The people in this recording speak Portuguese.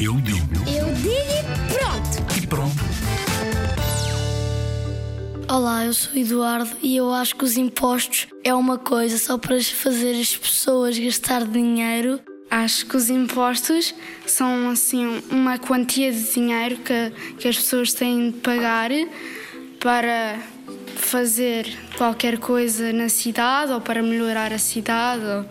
Eu digo Eu digo e pronto. e pronto. Olá, eu sou Eduardo e eu acho que os impostos é uma coisa só para fazer as pessoas gastar dinheiro. Acho que os impostos são assim uma quantia de dinheiro que, que as pessoas têm de pagar para fazer qualquer coisa na cidade ou para melhorar a cidade.